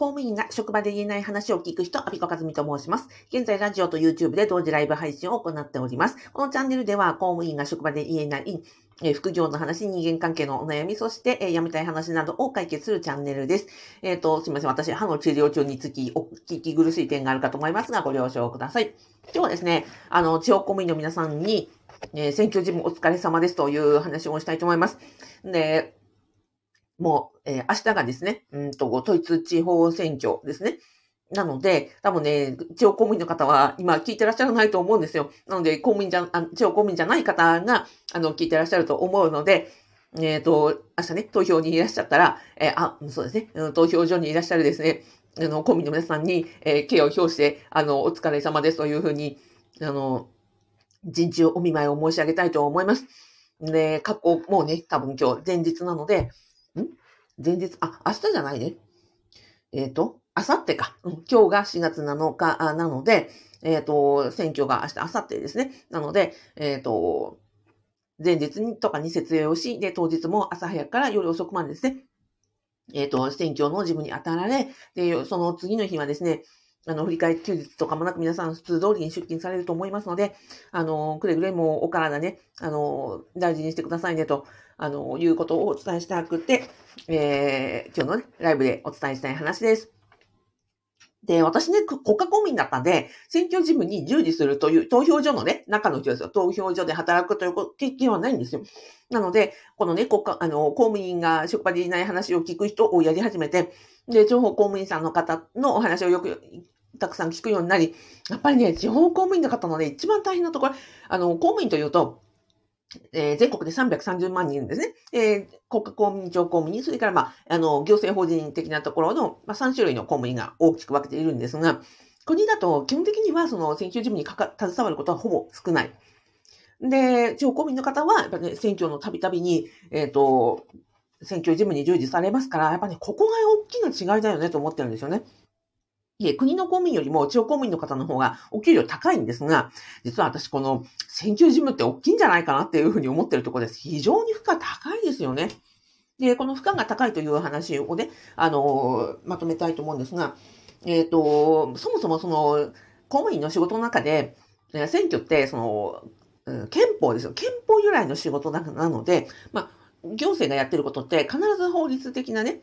公務員が職場で言えない話を聞く人、アビコカズミと申します。現在、ラジオと YouTube で同時ライブ配信を行っております。このチャンネルでは、公務員が職場で言えない、え副業の話、人間関係のお悩み、そして、え辞めたい話などを解決するチャンネルです。えっ、ー、と、すみません。私、歯の治療中につき、お聞き苦しい点があるかと思いますが、ご了承ください。今日はですね、あの、地方公務員の皆さんに、えー、選挙事務お疲れ様ですという話をしたいと思います。で、もう、えー、明日がですね、うんと、統一地方選挙ですね。なので、多分ね、地方公務員の方は今聞いてらっしゃらないと思うんですよ。なので、公務員じゃ、あ地方公務員じゃない方が、あの、聞いてらっしゃると思うので、えっ、ー、と、明日ね、投票にいらっしゃったら、えー、あ、そうですね、投票所にいらっしゃるですね、あの、公務員の皆さんに、えー、敬を表して、あの、お疲れ様ですというふうに、あの、人中お見舞いを申し上げたいと思います。で、過去、もうね、多分今日前日なので、ん？前日、あ、明日じゃないね。えっ、ー、と、明後日か、うん。今日が4月7日なので、えっ、ー、と、選挙が明日、明後日ですね。なので、えっ、ー、と、前日にとかに設営をし、で、当日も朝早くから夜遅くまでですね、えっ、と、選挙の事務に当たられ、で、その次の日はですね、あの、振り替え休日とかもなく皆さん普通通りに出勤されると思いますので、あの、くれぐれもお体ね、あの、大事にしてくださいねと、あの、いうことをお伝えしたくて、えー、今日のね、ライブでお伝えしたい話です。で、私ね、国家公務員だったんで、選挙事務に従事するという投票所のね、中の人ですよ。投票所で働くという経験はないんですよ。なので、このね、国家、あの、公務員が職場でいない話を聞く人をやり始めて、で、情報公務員さんの方のお話をよくたくさん聞くようになり、やっぱりね、地方公務員の方のね、一番大変なところ、あの、公務員というと、えー、全国で330万人ですね。えー、国家公務員、庁公務員、それから、まあ、あの、行政法人的なところの、まあ、3種類の公務員が大きく分けているんですが、国だと基本的にはその選挙事務にかか携わることはほぼ少ない。で、地方公務員の方は、やっぱね、選挙のたびたびに、えっ、ー、と、選挙事務に従事されますから、やっぱね、ここが大きな違いだよねと思ってるんですよね。いえ、国の公務員よりも地方公務員の方の方がお給料高いんですが、実は私この選挙事務って大きいんじゃないかなっていうふうに思ってるところです。非常に負荷高いですよね。で、この負荷が高いという話をね、あの、まとめたいと思うんですが、えっ、ー、と、そもそもその、公務員の仕事の中で、選挙って、その、憲法ですよ。憲法由来の仕事なので、まあ、行政がやってることって必ず法律的なね、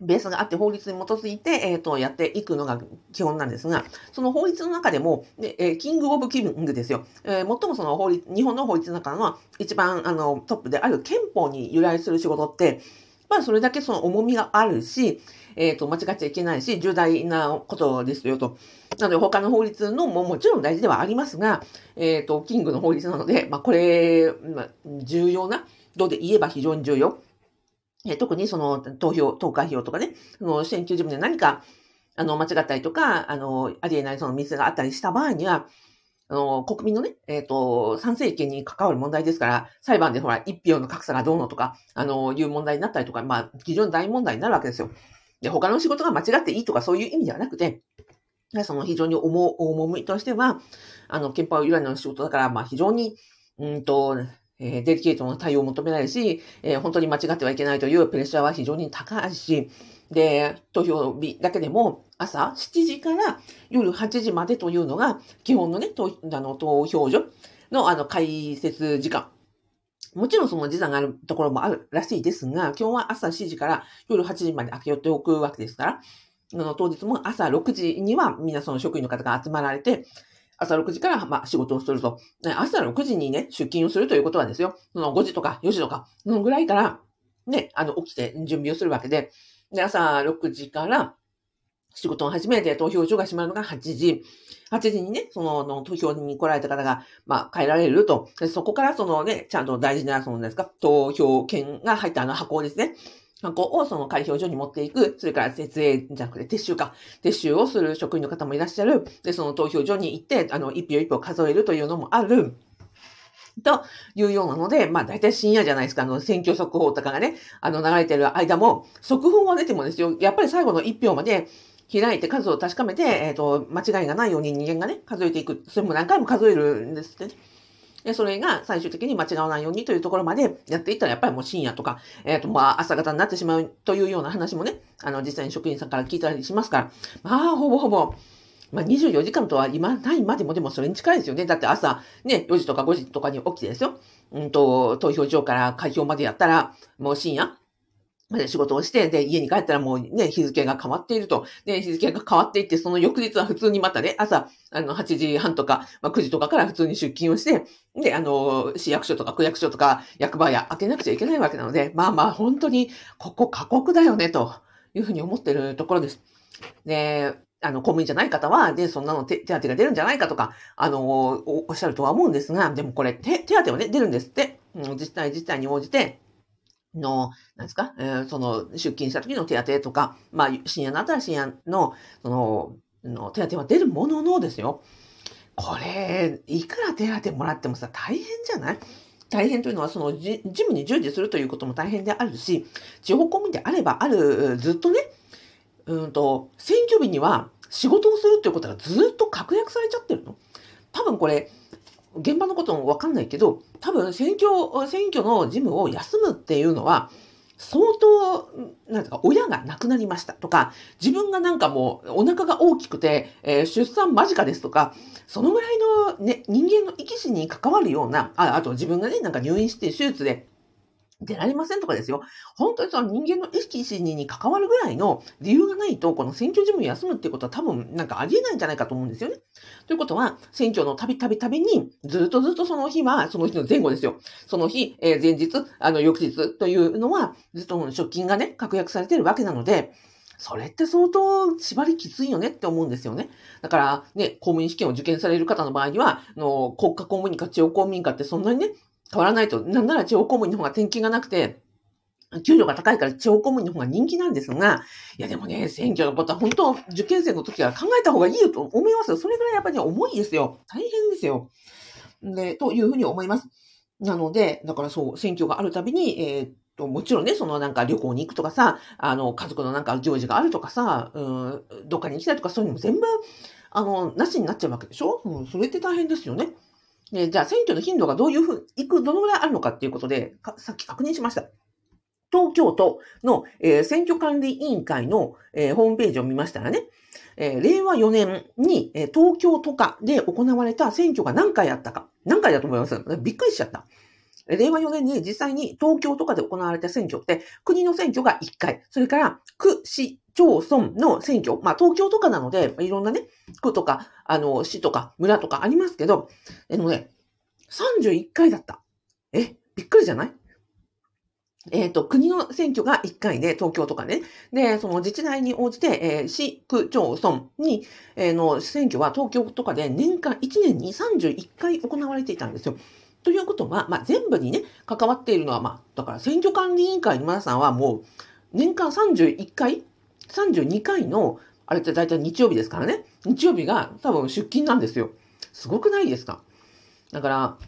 ベースがあって法律に基づいて、えっ、ー、と、やっていくのが基本なんですが、その法律の中でも、でえー、キングオブキングですよ。えー、最もその法律、日本の法律の中の一番あのトップである憲法に由来する仕事って、まあそれだけその重みがあるし、えっ、と、間違っちゃいけないし、重大なことですよと。なので他の法律のももちろん大事ではありますが、えっ、と、キングの法律なので、まあこれ、まあ、重要な、どうで言えば非常に重要。え特にその投票、投開票とかね、その選挙事務で何か、あの、間違ったりとか、あの、ありえないそのミスがあったりした場合には、あの、国民のね、えっ、ー、と、参政権に関わる問題ですから、裁判でほら、一票の格差がどうのとか、あの、いう問題になったりとか、まあ、非常に大問題になるわけですよ。で、他の仕事が間違っていいとかそういう意味ではなくて、その非常に重、重みとしては、あの、憲法由来の仕事だから、まあ、非常に、うんと、えー、デリケートな対応を求められるし、えー、本当に間違ってはいけないというプレッシャーは非常に高いし、で、投票日だけでも朝7時から夜8時までというのが基本のね、投あの投票所のあの開設時間。もちろんその時差があるところもあるらしいですが、今日は朝7時から夜8時まで開け寄っておくわけですから、あの当日も朝6時には皆その職員の方が集まられて、朝6時から、まあ、仕事をすると。朝6時にね、出勤をするということはですよ。その5時とか4時とか、そのぐらいから、ね、あの、起きて準備をするわけで、で、朝6時から仕事を始めて投票所が閉まるのが8時。8時にね、その、の投票に来られた方が、まあ、帰られると。でそこからそのね、ちゃんと大事な、その、ですか、投票券が入ったあの箱ですね。ハンコをその開票所に持っていく、それから設営じゃなくて撤収か、撤収をする職員の方もいらっしゃる。で、その投票所に行って、あの、一票一票数えるというのもある。というようなので、まあ大体深夜じゃないですか、あの選挙速報とかがね、あの流れてる間も、速報は出てもですよ、やっぱり最後の一票まで開いて数を確かめて、えっ、ー、と、間違いがないように人間がね、数えていく。それも何回も数えるんですってね。で、それが最終的に間違わないようにというところまでやっていったら、やっぱりもう深夜とか、えっ、ー、と、まあ、朝方になってしまうというような話もね、あの、実際に職員さんから聞いたりしますから、まあ、ほぼほぼ、まあ、24時間とは今ないまでもでもそれに近いですよね。だって朝ね、4時とか5時とかに起きてですよ。うんと、投票所から開票までやったら、もう深夜で仕事をして、で、家に帰ったらもうね、日付が変わっていると。で、日付が変わっていって、その翌日は普通にまたね、朝、あの、8時半とか、まあ、9時とかから普通に出勤をして、で、あの、市役所とか区役所とか役場や開けなくちゃいけないわけなので、まあまあ、本当に、ここ過酷だよね、というふうに思ってるところです。で、あの、公務員じゃない方は、で、そんなの手手当が出るんじゃないかとか、あの、おっしゃるとは思うんですが、でもこれ、手手当はね、出るんですって。自治体自治体に応じて、の、なんですか、えー、その、出勤した時の手当とか、まあ、深夜のあったら深夜の、その、の手当は出るもののですよ。これ、いくら手当もらってもさ、大変じゃない？大変というのは、その、事務に従事するということも大変であるし、地方公務員であればある、ずっとね、うんと、選挙日には仕事をするっていうことがずっと確約されちゃってるの。多分これ、現場のこともわかんないけど、多分選挙、選挙の事務を休むっていうのは、相当、なんか、親が亡くなりましたとか、自分がなんかもうお腹が大きくて、えー、出産間近ですとか、そのぐらいのね、人間の生き死に関わるような、ああと自分がね、なんか入院して手術で出られませんとかですよ。本当にその人間の意識心理に関わるぐらいの理由がないと、この選挙事務休むっていうことは多分なんかありえないんじゃないかと思うんですよね。ということは、選挙のたびたびたびに、ずっとずっとその日は、その日の前後ですよ。その日、えー、前日、あの、翌日というのは、ずっと出勤がね、確約されてるわけなので、それって相当縛りきついよねって思うんですよね。だからね、公務員試験を受験される方の場合には、あの国家公務員か地方公務員かってそんなにね、変わらないと、なんなら地方公務員の方が転勤がなくて、給料が高いから地方公務員の方が人気なんですが、いやでもね、選挙のことは本当、受験生の時は考えた方がいいよと思いますよ。それぐらいやっぱり重いですよ。大変ですよ。で、というふうに思います。なので、だからそう、選挙があるたびに、えー、っと、もちろんね、そのなんか旅行に行くとかさ、あの、家族のなんか行事があるとかさ、うん、どっかに行きたいとかそういうのも全部、あの、なしになっちゃうわけでしょ？うん、それって大変ですよね。で、じゃあ選挙の頻度がどういうふう、いく、どのぐらいあるのかっていうことで、さっき確認しました。東京都の、えー、選挙管理委員会の、えー、ホームページを見ましたらね、えー、令和4年に、え東京都下で行われた選挙が何回あったか。何回だと思います？びっくりしちゃった。令和4年に実際に東京とかで行われた選挙って、国の選挙が1回、それから区、市、町村の選挙、まあ東京とかなので、いろんなね、区とか、あの、市とか村とかありますけど、あのね、31回だった。え、びっくりじゃない？えっ、ー、と、国の選挙が1回で、東京とかね。で、その自治体に応じて、えー、市区町村に、えー、の選挙は東京とかで年間1年に31回行われていたんですよ。ということは、まあ、全部にね、関わっているのは、まあ、だから選挙管理委員会の皆さんはもう、年間31回 ?32 回の、あれって大体日曜日ですからね。日曜日が多分出勤なんですよ。すごくないですか？だから、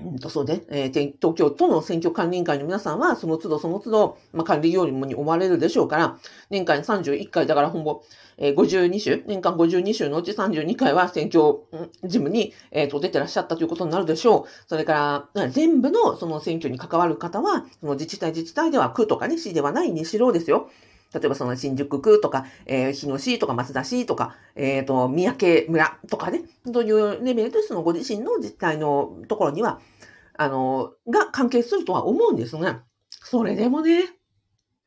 うんと、そうで、えー、東京都の選挙管理委員会の皆さんは、その都度その都度、まあ、管理業務に追われるでしょうから、年間31回、だからほぼ、えー、52週、年間52週のうち32回は選挙事務に、えー、と出てらっしゃったということになるでしょう。それから、全部のその選挙に関わる方は、その自治体自治体では区とかね、市ではないにしろですよ。例えばその新宿区とか、えー、日野市とか松田市とか、えっ、ー、と、三宅村とかね、というレベルでそのご自身の実態のところには、あの、が関係するとは思うんですが、それでもね、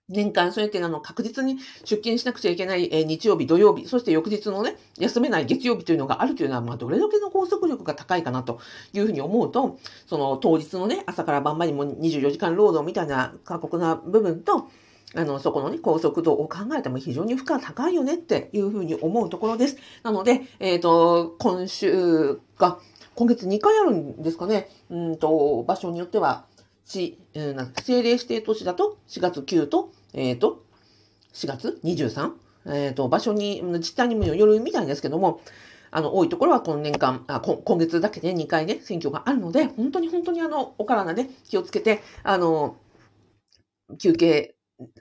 年間そうやってあの確実に出勤しなくちゃいけない、えー、日曜日、土曜日、そして翌日のね、休めない月曜日というのがあるというのは、まあ、どれだけの拘束力が高いかなというふうに思うと、その当日のね、朝から晩までも24時間労働みたいな過酷な部分と、あの、そこのね、高速度を考えても非常に負荷高いよねっていうふうに思うところです。なので、えっ、ー、と、今週が、今月2回あるんですかね。うんと、場所によっては、市、うん、政令指定都市だと4月9と、えっ、ー、と、4月 23? えっ、ー、と、場所に、実態にもよるみたいですけども、あの、多いところは今年間、あ今月だけで2回ね、選挙があるので、本当に本当にあの、お体ね、気をつけて、あの、休憩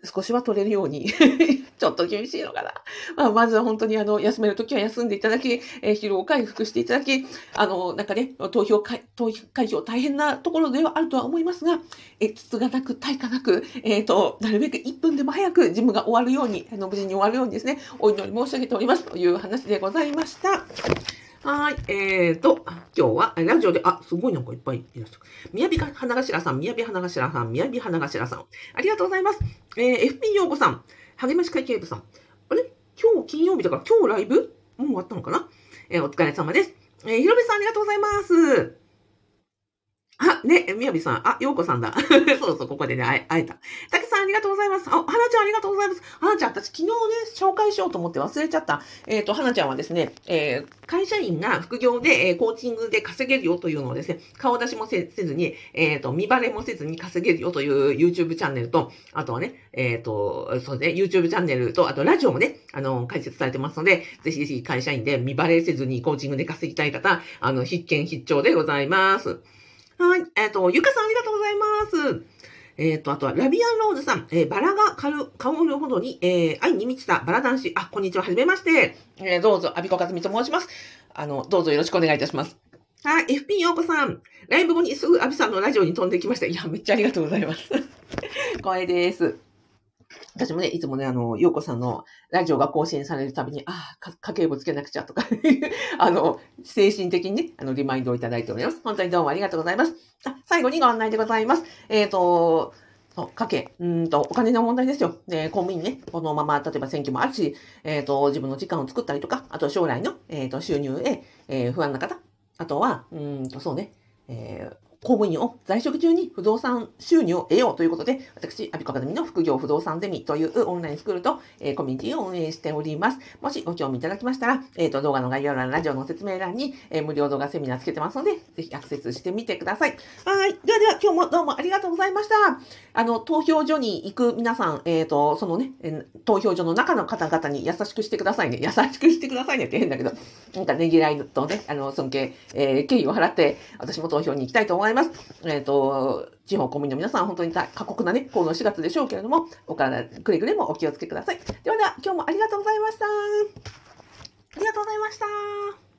少しは取れるように ちょっと厳しいのかな。まあ、まずは本当にあの、休めるときは休んでいただき、えー、疲労回復していただき、あの、なんかね、投票会、投票会場大変なところではあるとは思いますが、え、つがなく、対価なく、えっ、ー、と、なるべく1分でも早く事務が終わるように、あの、無事に終わるようにですね、お祈り申し上げておりますという話でございました。はい。えーと、今日は、ラジオで、あ、すごいなんかいっぱいいらっしゃる。宮城花頭さん、宮城花頭さん、宮城花頭さん。ありがとうございます。えー、FP 陽子さん、励まし会計部さん。あれ？今日金曜日だから今日ライブ？もう終わったのかな？えー、お疲れ様です。えー、ひろべさんありがとうございます。あ、ね、みやびさん。あ、ようこさんだ。そうそう、ここでね、会えた。たけ、ありがとうございます。あ、はなちゃん、ありがとうございます。はなちゃん、私、昨日ね、紹介しようと思って忘れちゃった。えっ、ー、と、はなちゃんはですね、えー、会社員が副業で、えー、コーチングで稼げるよというのをですね、顔出しもせずに、えっ、ー、と、見バレもせずに稼げるよという YouTube チャンネルと、あとはね、えっ、と、そうね、YouTube チャンネルと、あとラジオもね、あの、解説されてますので、ぜひぜひ会社員で見バレせずにコーチングで稼ぎたい方、あの、必見必聴でございます。はい。えっ、と、ゆかさんありがとうございます。えっ、ー、と、あとは、ラビアンローズさん、えー、バラが香る、香るほどに、えー、愛に満ちたバラ男子。あ、こんにちは、はじめまして。えー、どうぞ、アビコカズミと申します。あの、どうぞよろしくお願いいたします。はい、FP ようこさん。ライブ後にすぐアビさんのラジオに飛んできました。いや、めっちゃありがとうございます。光栄です。私もね、いつもね、あの、ようこさんのラジオが更新されるたびに、ああ、家計簿つけなくちゃとか あの、精神的にね、あの、リマインドをいただいております。本当にどうもありがとうございます。あ、最後にご案内でございます。えっ、ー、と、そう、家計、うんと、お金の問題ですよ。で、公務員ね、このまま、例えば選挙もあるし、えっ、ー、と、自分の時間を作ったりとか、あと将来の、えっ、ー、と、収入へ、えー、不安な方、あとは、うんと、そうね、えー、公務員を在職中に不動産収入を得ようということで、私、アビコアカデミの副業不動産ゼミというオンラインスクールと、えー、コミュニティを運営しております。もしご興味いただきましたら、えっ、ー、と、動画の概要欄、ラジオの説明欄に、えー、無料動画セミナーつけてますので、ぜひアクセスしてみてください。はい。ではでは、今日もどうもありがとうございました。あの、投票所に行く皆さん、えっ、と、そのね、え投票所の中の方々に優しくしてくださいね。優しくしてくださいねって変だけど、なんかねぎらいとね、あの、尊敬、えー、敬意を払って、私も投票に行きたいと思います。ますえっ、ー、と、地方公務員の皆さん、本当に過酷なね、この4月でしょうけれども、お体、くれぐれもお気をつけください。ではでは、今日もありがとうございました。ありがとうございました。